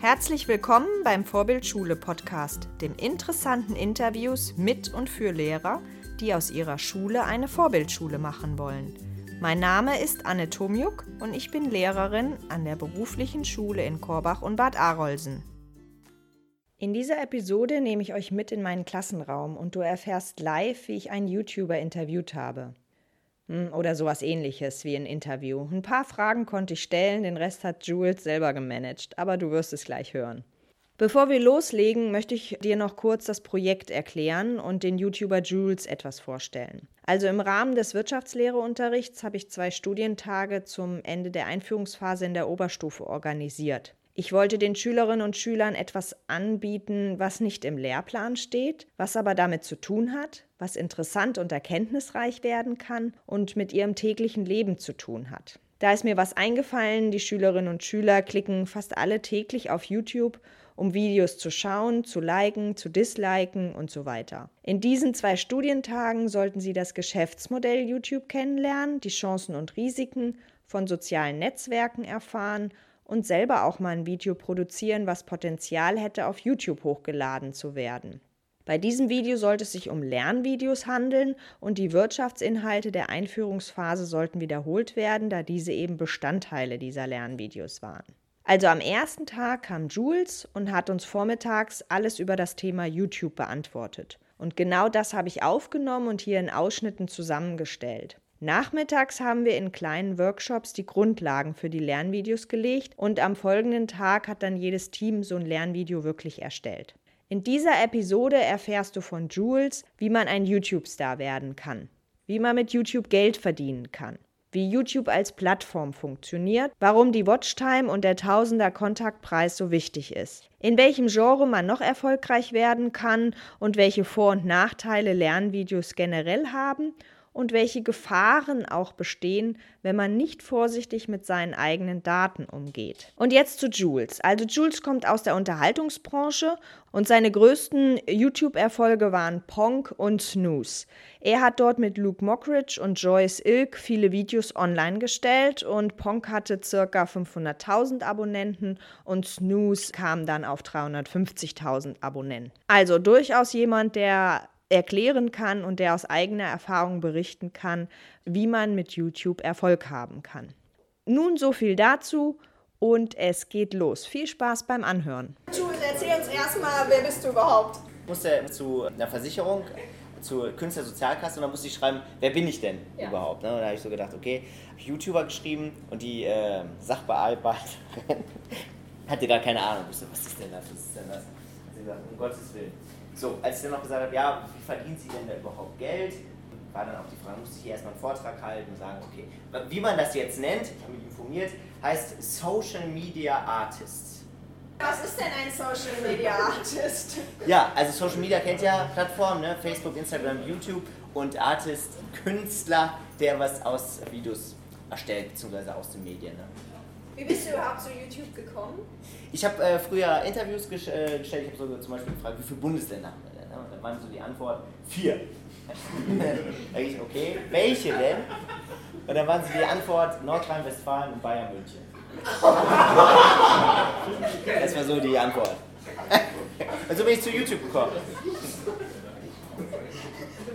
Herzlich willkommen beim Vorbildschule Podcast, dem interessanten Interviews mit und für Lehrer, die aus ihrer Schule eine Vorbildschule machen wollen. Mein Name ist Anne Tomjuk und ich bin Lehrerin an der beruflichen Schule in Korbach und Bad Arolsen. In dieser Episode nehme ich euch mit in meinen Klassenraum und du erfährst live, wie ich einen YouTuber interviewt habe. Hm, oder sowas ähnliches wie ein Interview. Ein paar Fragen konnte ich stellen, den Rest hat Jules selber gemanagt, aber du wirst es gleich hören. Bevor wir loslegen, möchte ich dir noch kurz das Projekt erklären und den YouTuber Jules etwas vorstellen. Also im Rahmen des Wirtschaftslehreunterrichts habe ich zwei Studientage zum Ende der Einführungsphase in der Oberstufe organisiert. Ich wollte den Schülerinnen und Schülern etwas anbieten, was nicht im Lehrplan steht, was aber damit zu tun hat, was interessant und erkenntnisreich werden kann und mit ihrem täglichen Leben zu tun hat. Da ist mir was eingefallen, die Schülerinnen und Schüler klicken fast alle täglich auf YouTube, um Videos zu schauen, zu liken, zu disliken und so weiter. In diesen zwei Studientagen sollten sie das Geschäftsmodell YouTube kennenlernen, die Chancen und Risiken von sozialen Netzwerken erfahren und selber auch mal ein Video produzieren, was Potenzial hätte, auf YouTube hochgeladen zu werden. Bei diesem Video sollte es sich um Lernvideos handeln und die Wirtschaftsinhalte der Einführungsphase sollten wiederholt werden, da diese eben Bestandteile dieser Lernvideos waren. Also am ersten Tag kam Jules und hat uns vormittags alles über das Thema YouTube beantwortet. Und genau das habe ich aufgenommen und hier in Ausschnitten zusammengestellt. Nachmittags haben wir in kleinen Workshops die Grundlagen für die Lernvideos gelegt und am folgenden Tag hat dann jedes Team so ein Lernvideo wirklich erstellt. In dieser Episode erfährst du von Jules, wie man ein YouTube-Star werden kann, wie man mit YouTube Geld verdienen kann, wie YouTube als Plattform funktioniert, warum die Watchtime und der Tausender Kontaktpreis so wichtig ist, in welchem Genre man noch erfolgreich werden kann und welche Vor- und Nachteile Lernvideos generell haben und welche Gefahren auch bestehen, wenn man nicht vorsichtig mit seinen eigenen Daten umgeht. Und jetzt zu Jules. Also Jules kommt aus der Unterhaltungsbranche und seine größten YouTube-Erfolge waren Ponk und Snooze. Er hat dort mit Luke Mockridge und Joyce Ilk viele Videos online gestellt und Ponk hatte ca. 500.000 Abonnenten und Snooze kam dann auf 350.000 Abonnenten. Also durchaus jemand, der erklären kann und der aus eigener Erfahrung berichten kann, wie man mit YouTube Erfolg haben kann. Nun so viel dazu und es geht los. Viel Spaß beim Anhören. Jules, erzähl uns erstmal, wer bist du überhaupt? Ich musste zu einer Versicherung, zur Künstlersozialkasse und da musste ich schreiben, wer bin ich denn ja. überhaupt? Ne? Und da habe ich so gedacht, okay, habe YouTuber geschrieben und die äh, Sachbearbeiterin hatte gar keine Ahnung. Ich so, was ist denn das? Was ist denn das? Hat sie gesagt, um Gottes Willen. So, als ich dann noch gesagt habe, ja, wie verdient sie denn da überhaupt Geld, war dann auch die Frage, musste ich hier erstmal einen Vortrag halten und sagen, okay, wie man das jetzt nennt, ich habe mich informiert, heißt Social Media Artists. Was ist denn ein Social Media Artist? ja, also Social Media kennt ja Plattformen, ne? Facebook, Instagram, YouTube und Artist, Künstler, der was aus Videos erstellt, beziehungsweise aus den Medien. Ne? Wie bist du überhaupt zu YouTube gekommen? Ich habe äh, früher Interviews ges äh, gestellt. Ich habe so zum Beispiel gefragt, wie viele Bundesländer haben wir denn? Und dann waren so die Antwort, vier. da ich, okay, welche denn? Und dann waren so die Antwort Nordrhein-Westfalen und Bayern München. das war so die Antwort. Und so bin ich zu YouTube gekommen.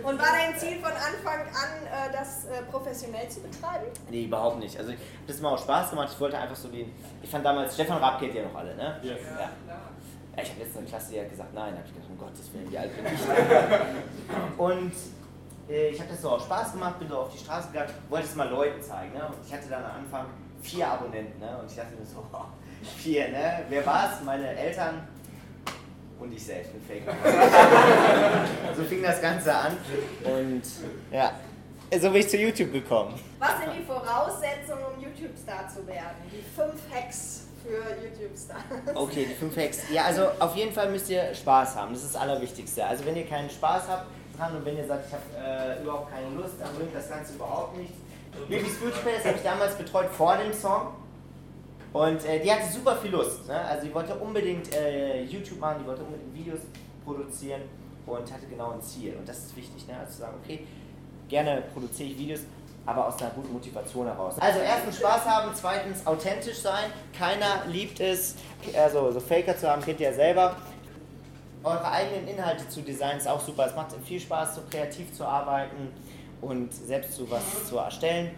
Und war dein Ziel von Anfang an, äh, das äh, professionell zu betreiben? Nee, überhaupt nicht. Also, das hat mir auch Spaß gemacht. Ich wollte einfach so den. Ich fand damals, Stefan Raab kennt ihr noch alle, ne? Yes. Ja. ja. Ich habe jetzt eine Klasse, die hat gesagt, nein. Da habe ich gedacht, um Gottes Willen, wie alt bin ich? Und äh, ich habe das so auch Spaß gemacht, bin so auf die Straße gegangen, wollte es mal Leuten zeigen. Ne? Und ich hatte dann am Anfang vier Abonnenten. Ne? Und ich dachte mir so, oh, vier, ne? Wer war es? Meine Eltern und ich selbst bin Fake. so fing das Ganze an und ja, so bin ich zu YouTube gekommen. Was sind die Voraussetzungen, um YouTube-Star zu werden? Die fünf Hacks für YouTube-Stars. Okay, die fünf Hacks. Ja, also auf jeden Fall müsst ihr Spaß haben. Das ist das Allerwichtigste. Also wenn ihr keinen Spaß habt dran und wenn ihr sagt, ich habe äh, überhaupt keine Lust, dann bringt das Ganze überhaupt nichts. Baby's Beauty Palace habe ich damals betreut vor dem Song. Und äh, die hatte super viel Lust. Ne? Also die wollte unbedingt äh, YouTube machen, die wollte unbedingt Videos produzieren und hatte genau ein Ziel. Und das ist wichtig. Ne? Also zu sagen, okay, gerne produziere ich Videos. aber aus einer guten Motivation heraus. Also erstens Spaß haben, zweitens authentisch sein. Keiner liebt es, also so Faker zu haben, kennt ihr ja selber. Eure eigenen Inhalte zu designen ist auch super. Es macht viel Spaß, so kreativ zu arbeiten und selbst so was zu erstellen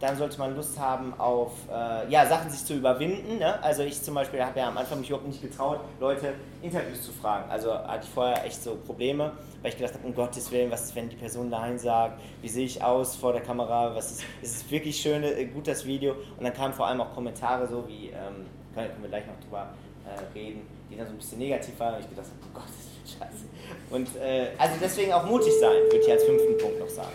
dann sollte man Lust haben auf äh, ja, Sachen sich zu überwinden. Ne? Also ich zum Beispiel habe ja am Anfang mich überhaupt nicht getraut, Leute Interviews zu fragen. Also hatte ich vorher echt so Probleme, weil ich gedacht habe, um Gottes Willen, was ist, wenn die Person Nein sagt? Wie sehe ich aus vor der Kamera? Was ist, ist es wirklich schön, äh, gut das Video? Und dann kamen vor allem auch Kommentare so wie, ähm, können wir gleich noch drüber äh, reden, die dann so ein bisschen negativ waren. Und ich gedacht habe, oh Gott, das wird scheiße. Und äh, also deswegen auch mutig sein, würde ich als fünften Punkt noch sagen.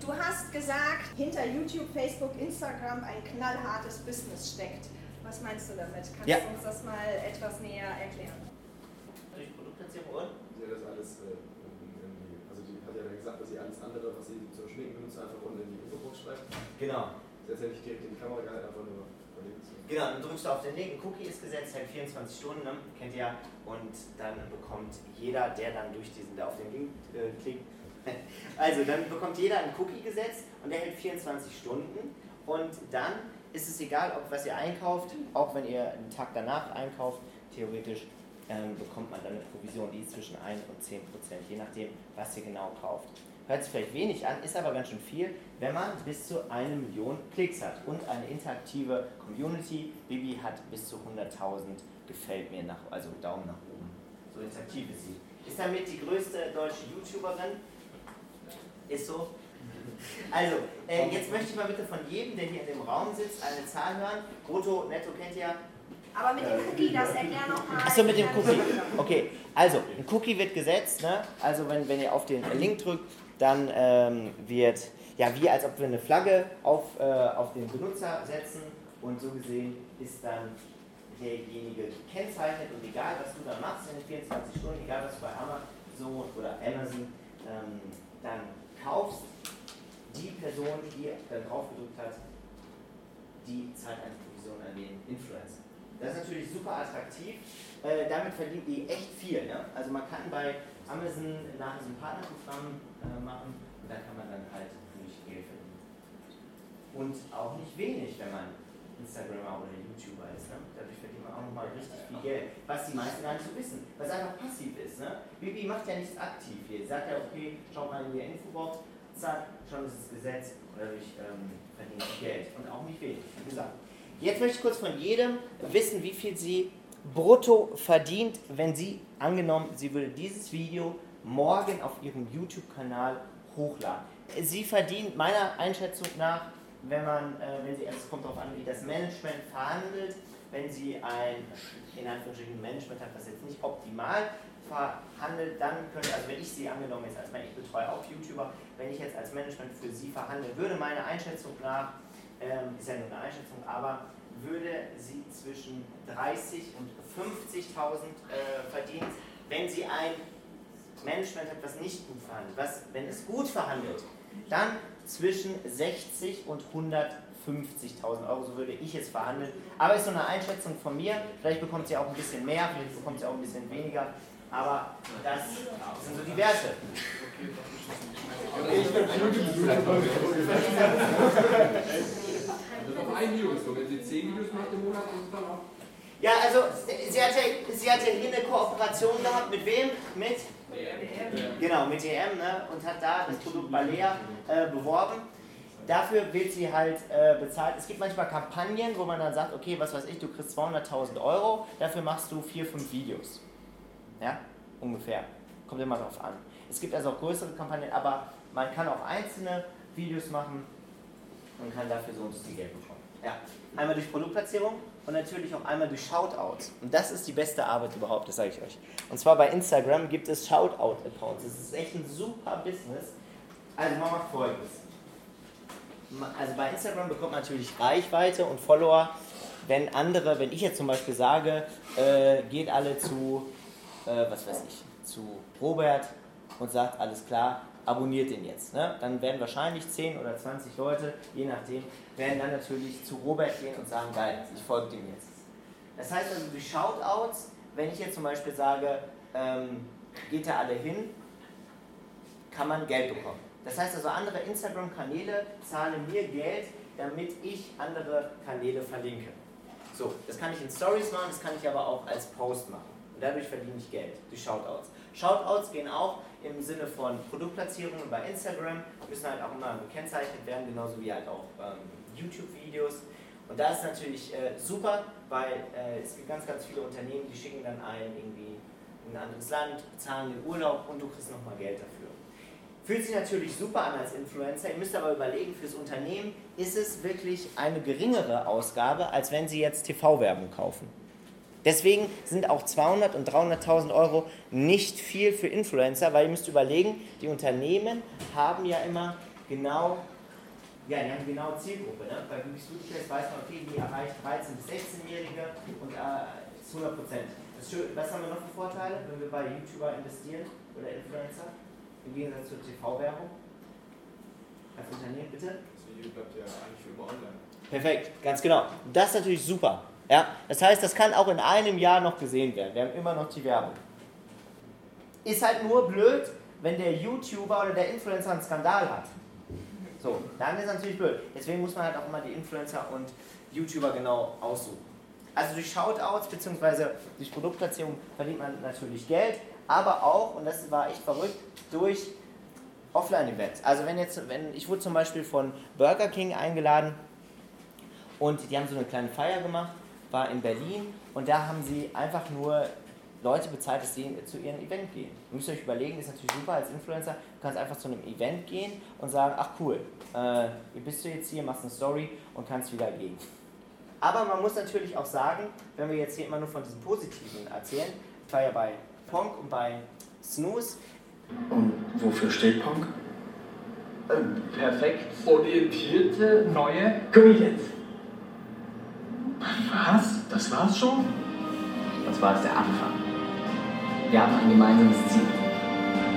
Du hast gesagt, hinter YouTube, Facebook, Instagram ein knallhartes Business steckt. Was meinst du damit? Kannst ja. du uns das mal etwas näher erklären? Durch Produktplatzierung? Ja, das alles, äh, also die hat ja gesagt, dass sie alles andere, was sie zum Schminken benutzt, einfach unten in die Infobox schreibt. Genau. Sie hat ja nicht direkt in die Kamera gehalten, einfach nur Genau, dann drückst du auf den Link, ein Cookie ist gesetzt, hält 24 Stunden, ne? kennt ihr, und dann bekommt jeder, der dann durch diesen, der auf den Link äh, klickt, Also, dann bekommt jeder einen Cookie gesetzt und der hält 24 Stunden. Und dann ist es egal, ob was ihr einkauft, auch wenn ihr einen Tag danach einkauft, theoretisch ähm, bekommt man dann eine Provision, die ist zwischen 1 und 10 Prozent, je nachdem, was ihr genau kauft. Hört sich vielleicht wenig an, ist aber ganz schön viel, wenn man bis zu eine Million Klicks hat und eine interaktive Community. Bibi hat bis zu 100.000 gefällt mir nach, also Daumen nach oben. So interaktiv ist sie. Ist damit die größte deutsche YouTuberin ist so. Also, äh, jetzt möchte ich mal bitte von jedem, der hier in dem Raum sitzt, eine Zahl hören. Brutto, netto kennt ihr. Aber mit dem Cookie, das erklär nochmal. Achso, mit dem Cookie. Okay, also, ein Cookie wird gesetzt. Ne? Also, wenn, wenn ihr auf den Link drückt, dann ähm, wird, ja, wie als ob wir eine Flagge auf, äh, auf den Benutzer setzen. Und so gesehen ist dann derjenige gekennzeichnet. Und egal, was du dann machst in den 24 Stunden, egal, was du bei Amazon oder Amazon ähm, dann kaufst, die Person, die dann drauf gedrückt hat, die zahlt eine Provision an den Influencer. Das ist natürlich super attraktiv. Äh, damit verdient die echt viel. Ne? Also man kann bei Amazon nachher so ein Partnerprogramm äh, machen und da kann man dann halt natürlich Geld verdienen. Und auch nicht wenig, wenn man Instagramer oder YouTuber ist. Ne? Dadurch verdient man auch nochmal richtig viel Geld, was die meisten gar nicht so wissen, was einfach passiv ist. Ne? Bibi macht ja nichts aktiv hier. Sagt ja, okay, schau mal in die Infobox, zack, schon ist es gesetzt und dadurch ähm, verdient sie Geld. Und auch nicht wenig, wie gesagt. Jetzt möchte ich kurz von jedem wissen, wie viel sie brutto verdient, wenn sie, angenommen, sie würde dieses Video morgen auf ihrem YouTube-Kanal hochladen. Sie verdient meiner Einschätzung nach wenn man, äh, wenn sie, es kommt darauf an, wie das Management verhandelt, wenn sie ein, in Anführungsstrichen, Management hat, das jetzt nicht optimal verhandelt, dann könnte, also wenn ich sie angenommen jetzt als ich betreue auch YouTuber, wenn ich jetzt als Management für sie verhandeln würde, meine Einschätzung nach, ähm, ist ja nur eine Einschätzung, aber würde sie zwischen 30 und 50.000 äh, verdienen, wenn sie ein Management hat, was nicht gut verhandelt. Was, wenn es gut verhandelt, dann zwischen 60 und 150.000 Euro, so würde ich es verhandeln. Aber ist so eine Einschätzung von mir. Vielleicht bekommt sie auch ein bisschen mehr, vielleicht bekommt sie auch ein bisschen weniger. Aber das sind so die Werte. Ja, also sie hatte, sie hatte hier eine Kooperation gehabt. Mit wem? Mit? Genau, mit EM ne? und hat da das Produkt Balea äh, beworben. Dafür wird sie halt äh, bezahlt. Es gibt manchmal Kampagnen, wo man dann sagt, okay, was weiß ich, du kriegst 200.000 Euro, dafür machst du vier, fünf Videos. Ja, ungefähr. Kommt immer drauf an. Es gibt also auch größere Kampagnen, aber man kann auch einzelne Videos machen und kann dafür so so viel Geld bekommen. Ja, einmal durch Produktplatzierung und natürlich auch einmal durch Shoutouts. Und das ist die beste Arbeit überhaupt, das sage ich euch. Und zwar bei Instagram gibt es Shoutout-Accounts. Das ist echt ein super Business. Also man macht folgendes. Also bei Instagram bekommt man natürlich Reichweite und Follower, wenn andere, wenn ich jetzt zum Beispiel sage, äh, geht alle zu, äh, was weiß ich, zu Robert und sagt, alles klar, abonniert den jetzt. Ne? Dann werden wahrscheinlich 10 oder 20 Leute, je nachdem, werden dann natürlich zu Robert gehen und sagen, geil, ich folge dem jetzt. Das heißt also durch Shoutouts, wenn ich jetzt zum Beispiel sage, ähm, geht da alle hin, kann man Geld bekommen. Das heißt also, andere Instagram-Kanäle zahlen mir Geld, damit ich andere Kanäle verlinke. So, das kann ich in Stories machen, das kann ich aber auch als Post machen. Und dadurch verdiene ich Geld durch Shoutouts. Shoutouts gehen auch im Sinne von Produktplatzierungen bei Instagram, müssen halt auch immer gekennzeichnet werden, genauso wie halt auch ähm, YouTube-Videos. Und da ist natürlich äh, super, weil äh, es gibt ganz, ganz viele Unternehmen, die schicken dann einen irgendwie in ein anderes Land, bezahlen den Urlaub und du kriegst nochmal Geld dafür. Fühlt sich natürlich super an als Influencer, ihr müsst aber überlegen, fürs Unternehmen ist es wirklich eine geringere Ausgabe, als wenn sie jetzt TV-Werbung kaufen. Deswegen sind auch 200 und 300.000 Euro nicht viel für Influencer, weil ihr müsst überlegen, die Unternehmen haben ja immer genau, ja, die haben genau Zielgruppe. Ne? Bei Google Studios weiß man, okay, die erreicht 13- bis 16-Jährige und äh, ist 100 Prozent. Was haben wir noch für Vorteile, wenn wir bei YouTuber investieren oder Influencer? Im Gegensatz zur TV-Werbung? Als Unternehmen, bitte? Das Video bleibt ja eigentlich immer online. Perfekt, ganz genau. Das ist natürlich super. Ja? Das heißt, das kann auch in einem Jahr noch gesehen werden. Wir haben immer noch die Werbung. Ist halt nur blöd, wenn der YouTuber oder der Influencer einen Skandal hat. So, dann ist es natürlich blöd. Deswegen muss man halt auch immer die Influencer und YouTuber genau aussuchen. Also durch Shoutouts bzw. durch Produktplatzierung verdient man natürlich Geld, aber auch, und das war echt verrückt, durch Offline-Events. Also wenn jetzt, wenn ich wurde zum Beispiel von Burger King eingeladen und die haben so eine kleine Feier gemacht, war in Berlin und da haben sie einfach nur Leute bezahlt, dass sie zu ihrem Event gehen. Ihr müsst euch überlegen, ist natürlich super als Influencer, du kannst einfach zu einem Event gehen und sagen, ach cool, äh, bist du jetzt hier, machst eine Story und kannst wieder gehen. Aber man muss natürlich auch sagen, wenn wir jetzt hier immer nur von diesen Positiven erzählen, ich war ja bei Ponk und bei Snooze. Und wofür steht Ponk? Perfekt orientierte neue Comedians. Was? Das war's schon? Das war jetzt der Anfang. Wir haben ein gemeinsames Ziel.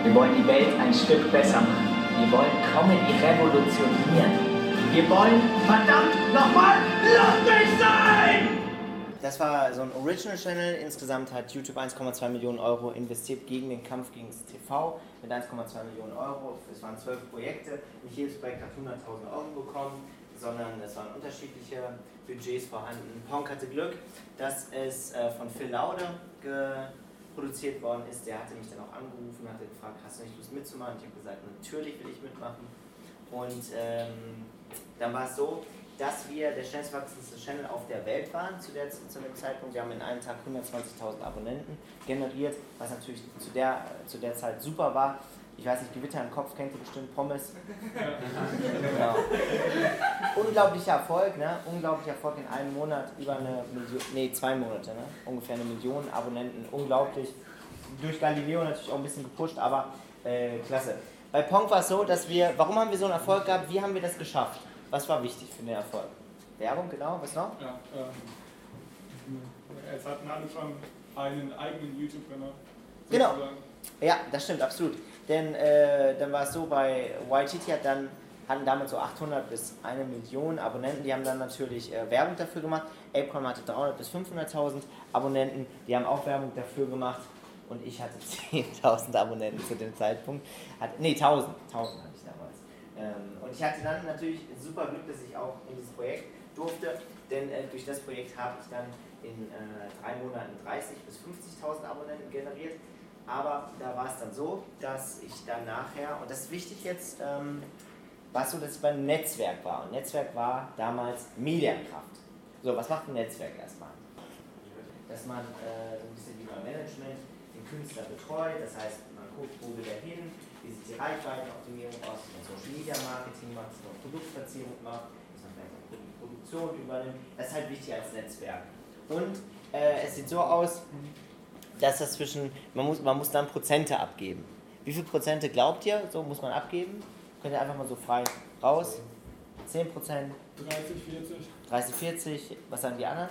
Wir wollen die Welt ein Stück besser machen. Wir wollen Comedy revolutionieren. Wir wollen verdammt nochmal lustig sein! Das war so ein Original Channel. Insgesamt hat YouTube 1,2 Millionen Euro investiert gegen den Kampf gegen das TV mit 1,2 Millionen Euro. Es waren zwölf Projekte. Nicht jedes Projekt hat 100.000 Euro bekommen, sondern es waren unterschiedliche Budgets vorhanden. Ponk hatte Glück, dass es äh, von Phil Laude produziert worden ist. Der hatte mich dann auch angerufen hatte gefragt, hast du nicht Lust mitzumachen? Ich habe gesagt, natürlich will ich mitmachen. Und ähm, dann war es so, dass wir der schnellst wachsendste Channel auf der Welt waren zu, der, zu dem Zeitpunkt. Wir haben in einem Tag 120.000 Abonnenten generiert, was natürlich zu der, zu der Zeit super war. Ich weiß nicht, Gewitter im Kopf kennt ihr bestimmt, Pommes. genau. Unglaublicher Erfolg, ne? Unglaublicher Erfolg in einem Monat, über eine Million, nee, zwei Monate, ne? Ungefähr eine Million Abonnenten, unglaublich. Durch Galileo natürlich auch ein bisschen gepusht, aber äh, klasse. Bei Pong war es so, dass wir, warum haben wir so einen Erfolg gehabt, wie haben wir das geschafft? Was war wichtig für den Erfolg? Werbung, genau, was noch? Ja, ähm, es hatten alle schon einen eigenen YouTube-Kanal. Genau. Ja, das stimmt, absolut. Denn äh, dann war es so, bei YTT hat dann, hatten damit so 800 bis 1 Million Abonnenten. Die haben dann natürlich äh, Werbung dafür gemacht. Apecom hatte 300 bis 500.000 Abonnenten. Die haben auch Werbung dafür gemacht. Und ich hatte 10.000 Abonnenten zu dem Zeitpunkt. Hat, nee, 1.000. 1.000 hatte ich damals. Ähm, und ich hatte dann natürlich super Glück, dass ich auch in dieses Projekt durfte. Denn äh, durch das Projekt habe ich dann in äh, drei Monaten 30.000 bis 50.000 Abonnenten generiert. Aber da war es dann so, dass ich dann nachher, und das ist wichtig jetzt, ähm, war es so, ich beim Netzwerk war. Und Netzwerk war damals Medienkraft. So, was macht ein Netzwerk erstmal? Dass man äh, so ein bisschen wie beim Management den Künstler betreut, das heißt, man guckt, wo will er hin, wie sieht die Reichweitenoptimierung aus, dass man Social Media Marketing macht, dass man Produktplatzierung macht, dass man vielleicht auch Produktion übernimmt. Das ist halt wichtig als Netzwerk. Und äh, es sieht so aus, dass das zwischen, man muss, man muss dann Prozente abgeben. Wie viele Prozente glaubt ihr, so muss man abgeben? Könnt ihr einfach mal so frei raus? 10 Prozent? 30, 40. 30, 40, was sagen die anderen?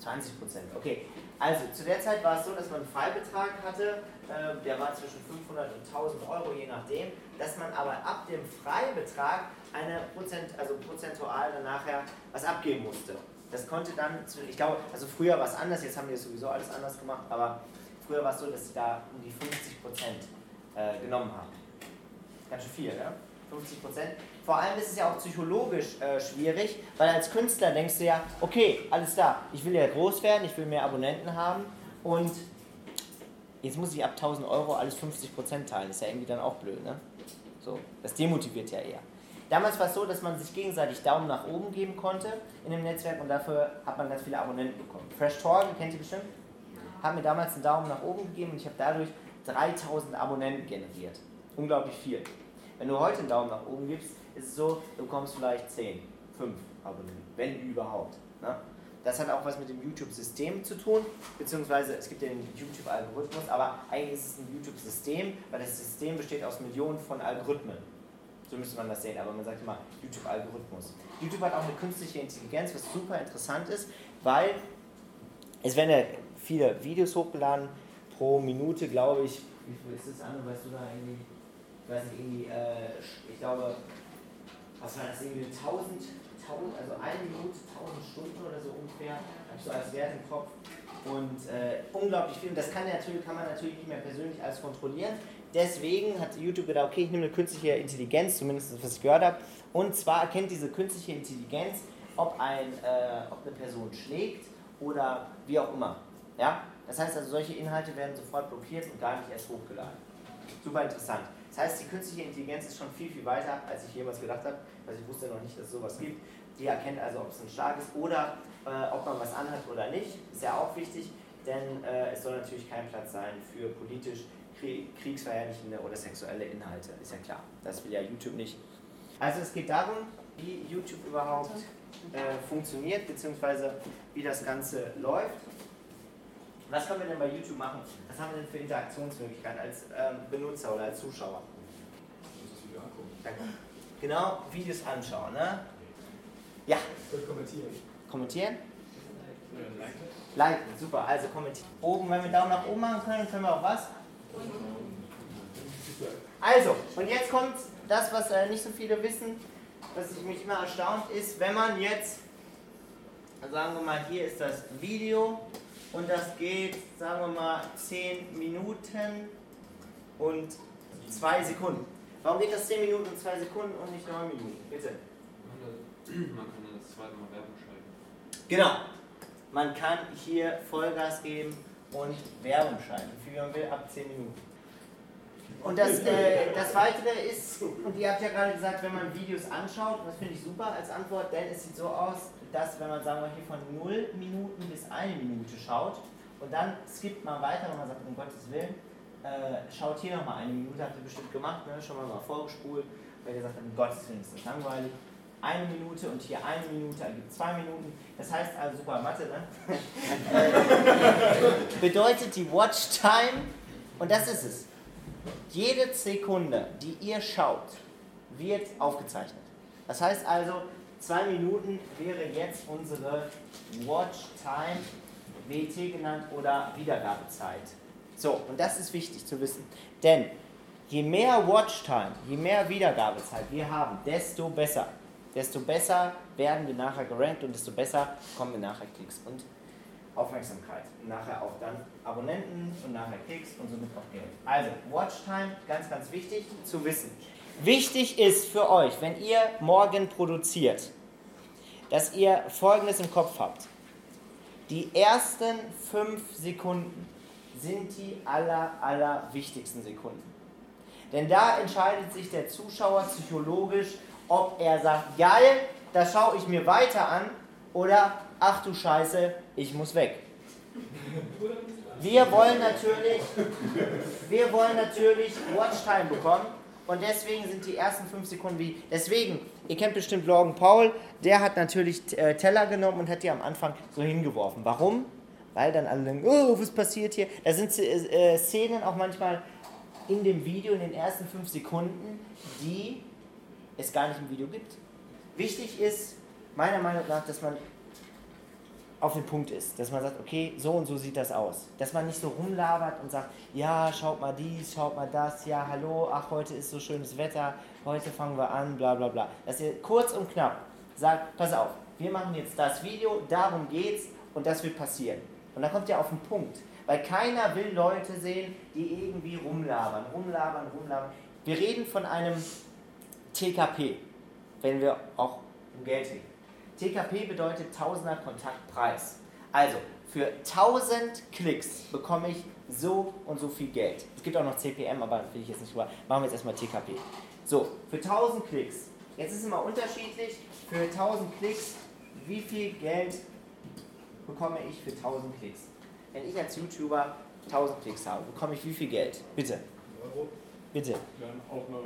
20 Prozent, okay. Also zu der Zeit war es so, dass man einen Freibetrag hatte, äh, der war zwischen 500 und 1000 Euro, je nachdem, dass man aber ab dem Freibetrag eine Prozent, also prozentual dann nachher was abgeben musste. Das konnte dann, ich glaube, also früher war es anders, jetzt haben wir sowieso alles anders gemacht, aber früher war es so, dass sie da um die 50 Prozent äh, genommen haben. Ganz schön viel, ne? 50 Prozent. Vor allem ist es ja auch psychologisch äh, schwierig, weil als Künstler denkst du ja, okay, alles da, ich will ja groß werden, ich will mehr Abonnenten haben und jetzt muss ich ab 1000 Euro alles 50 Prozent teilen. ist ja irgendwie dann auch blöd, ne? So, das demotiviert ja eher. Damals war es so, dass man sich gegenseitig Daumen nach oben geben konnte in dem Netzwerk und dafür hat man ganz viele Abonnenten bekommen. Fresh Torge, kennt ihr bestimmt? Hat mir damals einen Daumen nach oben gegeben und ich habe dadurch 3000 Abonnenten generiert. Unglaublich viel. Wenn du heute einen Daumen nach oben gibst, ist es so, du bekommst vielleicht 10, 5 Abonnenten, wenn überhaupt. Ne? Das hat auch was mit dem YouTube-System zu tun, beziehungsweise es gibt ja den YouTube-Algorithmus, aber eigentlich ist es ein YouTube-System, weil das System besteht aus Millionen von Algorithmen. So müsste man das sehen, aber man sagt immer YouTube-Algorithmus. YouTube hat auch eine künstliche Intelligenz, was super interessant ist, weil es werden ja viele Videos hochgeladen, pro Minute, glaube ich, wie viel ist das, Anne, weißt du da irgendwie, ich weiß nicht, irgendwie, äh, ich glaube, was war das, irgendwie 1000, 1000, also eine Minute, 1000 Stunden oder so ungefähr, habe ich so als Wert im Kopf. Und äh, unglaublich viel. Und das kann, natürlich, kann man natürlich nicht mehr persönlich alles kontrollieren. Deswegen hat YouTube gedacht, okay, ich nehme eine künstliche Intelligenz, zumindest was ich gehört habe. Und zwar erkennt diese künstliche Intelligenz, ob, ein, äh, ob eine Person schlägt oder wie auch immer. Ja? Das heißt also, solche Inhalte werden sofort blockiert und gar nicht erst hochgeladen. Super interessant. Das heißt, die künstliche Intelligenz ist schon viel, viel weiter, als ich jemals gedacht habe. Also ich wusste noch nicht, dass es sowas gibt. Die erkennt also, ob es ein Schlag ist oder äh, ob man was anhat oder nicht. Ist ja auch wichtig, denn äh, es soll natürlich kein Platz sein für politisch kriegsverherrlichende oder sexuelle Inhalte. Ist ja klar. Das will ja YouTube nicht. Also es geht darum, wie YouTube überhaupt äh, funktioniert, beziehungsweise wie das Ganze läuft. Was können wir denn bei YouTube machen? Was haben wir denn für Interaktionsmöglichkeiten als ähm, Benutzer oder als Zuschauer? Das Video angucken. Danke. Genau, Videos anschauen, ne? Ja. kommentieren. Kommentieren? Liken, super, also kommentieren. Oben, wenn wir Daumen nach oben machen können, können wir auch was? Also, und jetzt kommt das, was äh, nicht so viele wissen, was ich mich immer erstaunt, ist, wenn man jetzt, sagen wir mal, hier ist das Video und das geht, sagen wir mal, 10 Minuten und 2 Sekunden. Warum geht das 10 Minuten und 2 Sekunden und nicht 9 Minuten? Bitte. Man kann das zweite Mal Werbung schalten. Genau. Man kann hier Vollgas geben und Werbung schalten, wie man will, ab 10 Minuten. Und das, äh, das Weitere ist, und ihr habt ja gerade gesagt, wenn man Videos anschaut, das finde ich super als Antwort, denn es sieht so aus, dass wenn man sagen wir hier von 0 Minuten bis 1 Minute schaut und dann skippt man weiter und man sagt, um Gottes Willen, äh, schaut hier nochmal eine Minute, habt ihr bestimmt gemacht, ne? schon mal, mal vorgespult, weil ihr sagt, um Gottes Willen ist das langweilig. Eine Minute und hier eine Minute ergibt zwei Minuten. Das heißt also, super Mathe, ne? bedeutet die Watch Time, und das ist es. Jede Sekunde, die ihr schaut, wird aufgezeichnet. Das heißt also, zwei Minuten wäre jetzt unsere Watch Time, WT genannt oder Wiedergabezeit. So, und das ist wichtig zu wissen. Denn je mehr Watchtime, je mehr Wiedergabezeit wir haben, desto besser. Desto besser werden wir nachher gerankt und desto besser kommen wir nachher Klicks und Aufmerksamkeit. Nachher auch dann Abonnenten und nachher Klicks und somit auch Geld. Also, Watchtime, ganz, ganz wichtig zu wissen. Wichtig ist für euch, wenn ihr morgen produziert, dass ihr Folgendes im Kopf habt. Die ersten fünf Sekunden sind die aller, aller wichtigsten Sekunden. Denn da entscheidet sich der Zuschauer psychologisch, ob er sagt, geil, das schaue ich mir weiter an oder ach du Scheiße, ich muss weg. Wir wollen natürlich, wir wollen natürlich Watchtime bekommen und deswegen sind die ersten fünf Sekunden wie. Deswegen, ihr kennt bestimmt Logan Paul, der hat natürlich äh, Teller genommen und hat die am Anfang so hingeworfen. Warum? Weil dann alle denken, oh, was passiert hier? Da sind äh, Szenen auch manchmal in dem Video, in den ersten fünf Sekunden, die es gar nicht im Video gibt. Wichtig ist, meiner Meinung nach, dass man auf den Punkt ist, dass man sagt, okay, so und so sieht das aus. Dass man nicht so rumlabert und sagt, ja, schaut mal dies, schaut mal das, ja, hallo, ach, heute ist so schönes Wetter, heute fangen wir an, bla bla bla. Dass ihr kurz und knapp sagt, pass auf, wir machen jetzt das Video, darum geht's und das wird passieren. Und dann kommt ihr auf den Punkt. Weil keiner will Leute sehen, die irgendwie rumlabern, rumlabern, rumlabern. Wir reden von einem TKP, wenn wir auch um Geld reden. TKP bedeutet Tausender Kontaktpreis. Also für 1000 Klicks bekomme ich so und so viel Geld. Es gibt auch noch CPM, aber will ich jetzt nicht drüber. Machen wir jetzt erstmal TKP. So, für 1000 Klicks. Jetzt ist es immer unterschiedlich. Für 1000 Klicks, wie viel Geld bekomme ich für 1000 Klicks? Wenn ich als YouTuber 1000 Klicks habe, bekomme ich wie viel Geld? Bitte. Euro? Bitte. Ja, auch noch.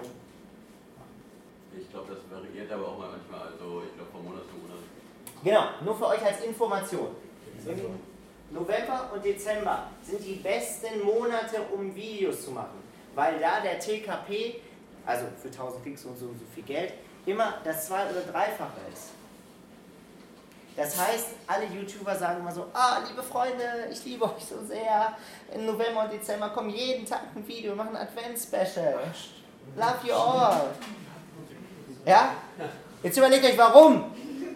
Ich glaube, das variiert aber auch mal manchmal. Also, ich glaube, von Monat zu Monat. Genau, nur für euch als Information. November und Dezember sind die besten Monate, um Videos zu machen, weil da der TKP, also für 1000 Klicks und so, so viel Geld, immer das zwei- oder dreifache ist. Das heißt, alle YouTuber sagen immer so, ah, liebe Freunde, ich liebe euch so sehr. Im November und Dezember kommen jeden Tag ein Video, machen ein Advents-Special. Love you all. Ja? Jetzt überlegt euch, warum?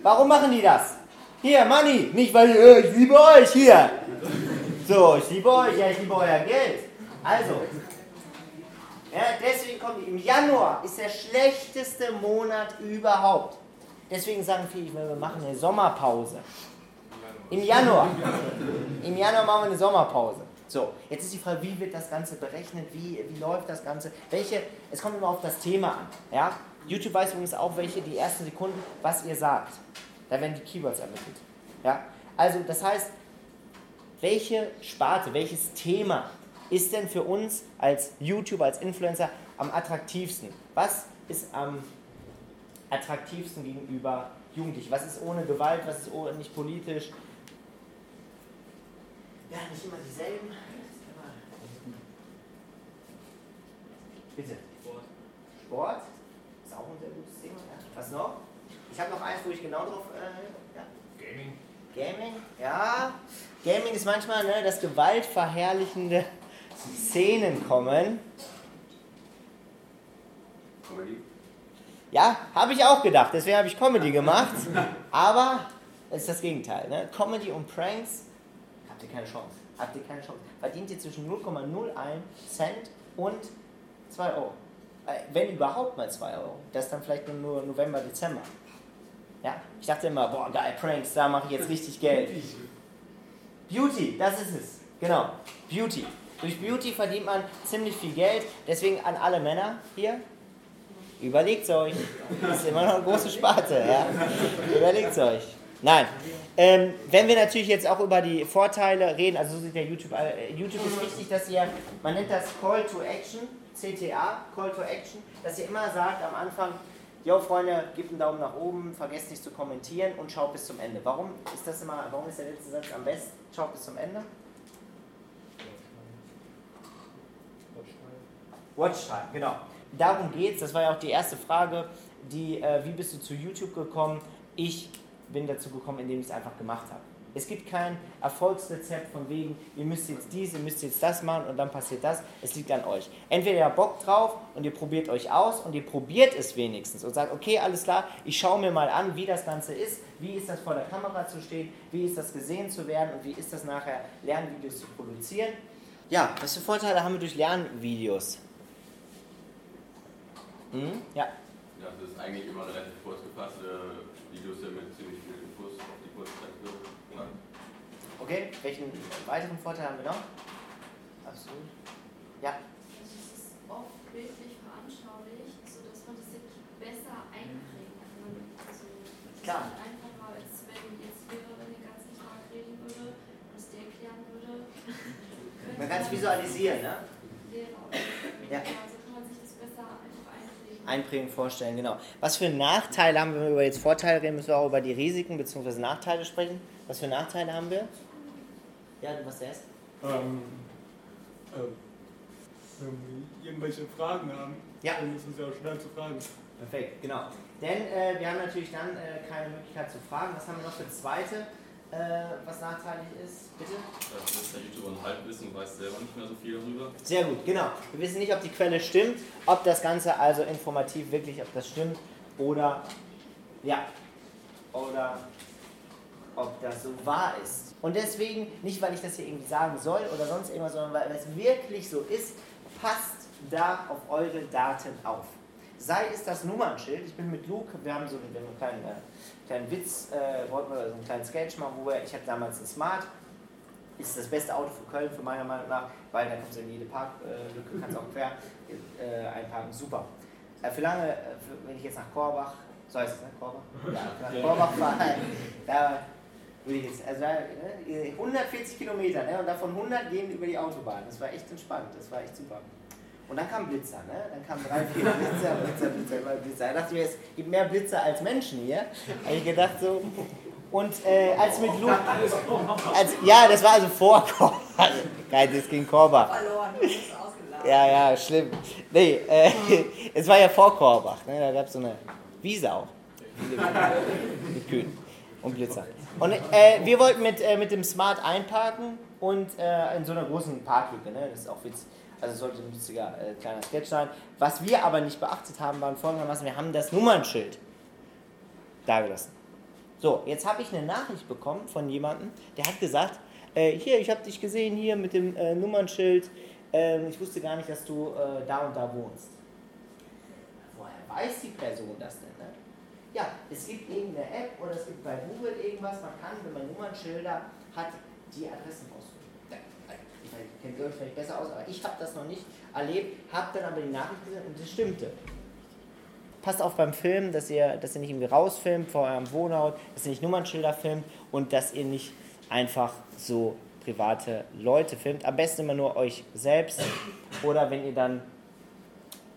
Warum machen die das? Hier, Money. Nicht, weil äh, ich liebe euch, hier. So, ich liebe euch, ja, ich liebe euer Geld. Also, ja, deswegen kommt im Januar ist der schlechteste Monat überhaupt. Deswegen sagen viele, wir machen eine Sommerpause. Im Januar. Im Januar machen wir eine Sommerpause. So, jetzt ist die Frage, wie wird das Ganze berechnet? Wie, wie läuft das Ganze? Welche, es kommt immer auf das Thema an. Ja? YouTube weiß übrigens auch, welche die ersten Sekunden, was ihr sagt. Da werden die Keywords ermittelt. Ja? Also, das heißt, welche Sparte, welches Thema ist denn für uns als YouTuber, als Influencer am attraktivsten? Was ist am attraktivsten gegenüber Jugendlichen? Was ist ohne Gewalt? Was ist ohne, nicht politisch? Ja, nicht immer dieselben. Bitte. Sport. Sport? Ist auch ein sehr gutes Thema. Ja. Was noch? Ich habe noch eins, wo ich genau drauf. Äh, ja. Gaming. Gaming? Ja. Gaming ist manchmal, ne, dass gewaltverherrlichende Szenen kommen. Comedy. Ja, habe ich auch gedacht. Deswegen habe ich Comedy gemacht. Aber es ist das Gegenteil. Ne? Comedy und Pranks habt ihr keine Chance. Habt ihr keine Chance. Verdient ihr zwischen 0,01 Cent und 2 Euro. Äh, Wenn überhaupt mal 2 Euro. Das ist dann vielleicht nur November, Dezember. Ja, ich dachte immer, boah, geil, Pranks, da mache ich jetzt richtig Geld. Beauty, das ist es. Genau, Beauty. Durch Beauty verdient man ziemlich viel Geld. Deswegen an alle Männer hier, überlegt euch. Das ist immer noch eine große Sparte. Ja? Überlegt euch. Nein. Ähm, wenn wir natürlich jetzt auch über die Vorteile reden, also so sieht der YouTube, äh, YouTube ist wichtig, dass ihr, man nennt das Call to Action, CTA, Call to Action, dass ihr immer sagt am Anfang, Jo Freunde, gebt einen Daumen nach oben, vergesst nicht zu kommentieren und schaut bis zum Ende. Warum ist das immer, warum ist der letzte Satz am besten? Schaut bis zum Ende. Watchtime, genau. Darum geht's. Das war ja auch die erste Frage, die, äh, wie bist du zu YouTube gekommen? Ich bin dazu gekommen, indem ich es einfach gemacht habe. Es gibt kein Erfolgsrezept von wegen, ihr müsst jetzt dies, ihr müsst jetzt das machen und dann passiert das. Es liegt an euch. Entweder ihr habt Bock drauf und ihr probiert euch aus und ihr probiert es wenigstens und sagt, okay, alles klar, ich schaue mir mal an, wie das Ganze ist, wie ist das vor der Kamera zu stehen, wie ist das gesehen zu werden und wie ist das nachher, Lernvideos zu produzieren. Ja, was für Vorteile haben wir durch Lernvideos? Hm? Ja. Ja, das ist eigentlich immer relativ kurz gefasst. Äh, Videos sind mit ziemlich viel Infos auf die kurze Zeit gepackt. Okay, welchen weiteren Vorteil haben wir noch? Absolut. Ja. Also es ist oft bildlich veranschaulicht, sodass man das wirklich besser einprägen kann. Also es Klar. ist einfacher, als wenn jetzt Lehrerin den ganzen Tag reden würde und es dir erklären würde. Man kann es visualisieren, ne? Ja. Also kann man sich das besser einfach einprägen. Einprägen, vorstellen, genau. Was für Nachteile haben wir, wenn wir über jetzt Vorteile reden, müssen wir auch über die Risiken bzw. Nachteile sprechen. Was für Nachteile haben wir? Ja, du was erst? Ähm, ähm, wenn wir irgendwelche Fragen haben, Ja. dann ist es ja auch schnell zu fragen. Perfekt, genau. Denn äh, wir haben natürlich dann äh, keine Möglichkeit zu fragen. Was haben wir noch für zweite, äh, was nachteilig ist? Bitte? Das ist der YouTuber ein Halbwissen und weiß selber nicht mehr so viel darüber. Sehr gut, genau. Wir wissen nicht, ob die Quelle stimmt, ob das Ganze also informativ wirklich, ob das stimmt oder ja, oder ob das so wahr ist. Und deswegen, nicht weil ich das hier irgendwie sagen soll oder sonst irgendwas, sondern weil es wirklich so ist, passt da auf eure Daten auf. Sei es das Nummernschild, ich bin mit Luke, wir haben so einen, einen kleinen, äh, kleinen Witz, äh, wollten wir so einen kleinen Sketch machen, wo wir, ich hatte damals ein Smart, ist das beste Auto für Köln, für meiner Meinung nach, weil da kommst du in jede Parklücke, kannst auch quer äh, einparken, super. Äh, für lange, äh, für, wenn ich jetzt nach Korbach, so heißt es, ne, Korbach? Ja, nach Korbach fahre, da würde ich jetzt, also ne, 140 Kilometer, ne, und davon 100 gehen über die Autobahn, das war echt entspannt, das war echt super. Und dann kam Blitzer, ne? Dann kamen drei, vier Blitzer, Blitzer, Blitzer, immer Blitzer. Da dachte ich mir, es gibt mehr Blitzer als Menschen hier. Habe ich gedacht so. Und äh, als mit Luke. Als, ja, das war also vor Korbach. Geil, das ging Korbach. Verloren. Ja, ja, schlimm. Nee, äh, es war ja vor Korbach. Ne? Da gab es so eine Wiese auch. Mit Kühen und Blitzer. Und äh, wir wollten mit, äh, mit dem Smart einparken und äh, in so einer großen Parklücke. Ne? Das ist auch witzig. Also sollte ein witziger äh, kleiner Sketch sein. Was wir aber nicht beachtet haben, waren folgendermaßen, wir haben das Nummernschild dagelassen. So, jetzt habe ich eine Nachricht bekommen von jemandem, der hat gesagt, äh, hier, ich habe dich gesehen hier mit dem äh, Nummernschild. Ähm, ich wusste gar nicht, dass du da und da wohnst. Woher weiß die Person das denn? Ne? Ja, es gibt irgendeine App oder es gibt bei Google irgendwas, man kann, wenn man Nummernschilder hat, die Adressen rausfinden. Ich weiß, kennt ihr euch vielleicht besser aus, aber ich habe das noch nicht erlebt, habe dann aber die Nachricht gesehen und das stimmte. Passt auf beim Film, dass ihr, dass ihr nicht irgendwie rausfilmt vor eurem Wohnort, dass ihr nicht Nummernschilder filmt und dass ihr nicht einfach so private Leute filmt. Am besten immer nur euch selbst oder wenn ihr dann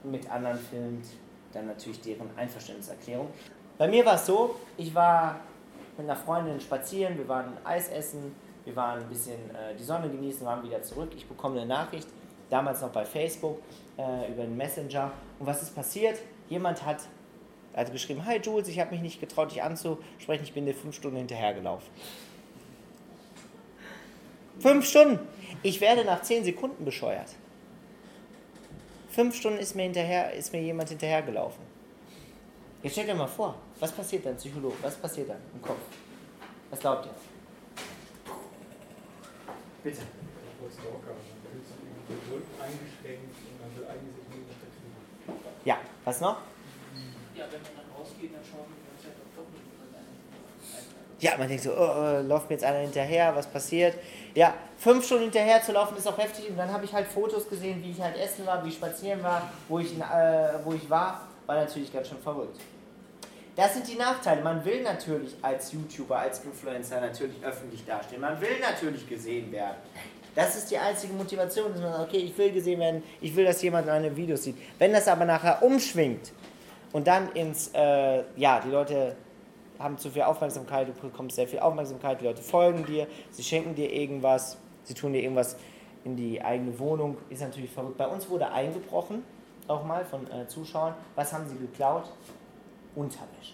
mit anderen filmt, dann natürlich deren Einverständniserklärung. Bei mir war es so, ich war mit einer Freundin spazieren, wir waren Eis essen, wir waren ein bisschen äh, die Sonne genießen, waren wieder zurück. Ich bekomme eine Nachricht, damals noch bei Facebook, äh, über den Messenger. Und was ist passiert? Jemand hat also geschrieben, hi Jules, ich habe mich nicht getraut, dich anzusprechen, ich bin dir fünf Stunden hinterhergelaufen. Fünf Stunden! Ich werde nach zehn Sekunden bescheuert. Fünf Stunden ist mir, hinterher, ist mir jemand hinterhergelaufen. Jetzt stellt euch mal vor, was passiert dann, Psychologe? Was passiert dann im Kopf? Was glaubt ihr? Bitte. Ja, was noch? Ja, wenn man dann rausgeht, dann schauen wir uns ja doch nicht Ja, man denkt so, oh, oh, läuft mir jetzt einer hinterher, was passiert? Ja, fünf Stunden hinterher zu laufen ist auch heftig und dann habe ich halt Fotos gesehen, wie ich halt essen war, wie ich spazieren war, wo ich, äh, wo ich war, war natürlich ganz schön verrückt. Das sind die Nachteile. Man will natürlich als YouTuber, als Influencer natürlich öffentlich dastehen. Man will natürlich gesehen werden. Das ist die einzige Motivation, dass man sagt, okay, ich will gesehen werden, ich will, dass jemand meine Videos sieht. Wenn das aber nachher umschwingt und dann ins, äh, ja, die Leute haben zu viel Aufmerksamkeit, du bekommst sehr viel Aufmerksamkeit, die Leute folgen dir, sie schenken dir irgendwas, sie tun dir irgendwas in die eigene Wohnung, ist natürlich verrückt. Bei uns wurde eingebrochen, auch mal von äh, Zuschauern. Was haben sie geklaut? Unterwäsche.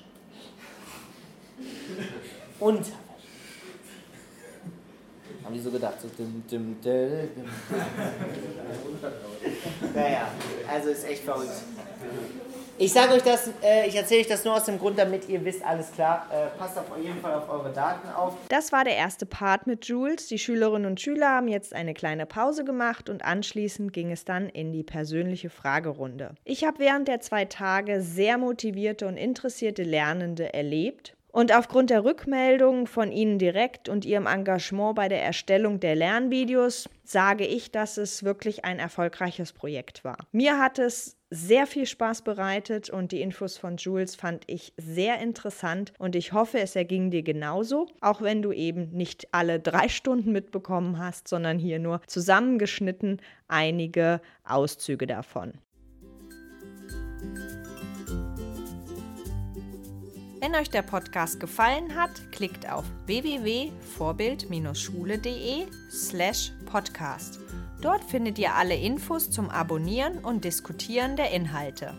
Unterwäsche. Haben die so gedacht, so dim, dim, dim. Naja, also ist echt verrückt. Ich sage euch das, äh, ich erzähle euch das nur aus dem Grund, damit ihr wisst, alles klar, äh, passt auf jeden Fall auf eure Daten auf. Das war der erste Part mit Jules. Die Schülerinnen und Schüler haben jetzt eine kleine Pause gemacht und anschließend ging es dann in die persönliche Fragerunde. Ich habe während der zwei Tage sehr motivierte und interessierte Lernende erlebt. Und aufgrund der Rückmeldungen von Ihnen direkt und Ihrem Engagement bei der Erstellung der Lernvideos sage ich, dass es wirklich ein erfolgreiches Projekt war. Mir hat es sehr viel Spaß bereitet und die Infos von Jules fand ich sehr interessant und ich hoffe, es erging dir genauso, auch wenn du eben nicht alle drei Stunden mitbekommen hast, sondern hier nur zusammengeschnitten einige Auszüge davon. Wenn euch der Podcast gefallen hat, klickt auf www.vorbild-schule.de slash podcast. Dort findet ihr alle Infos zum Abonnieren und Diskutieren der Inhalte.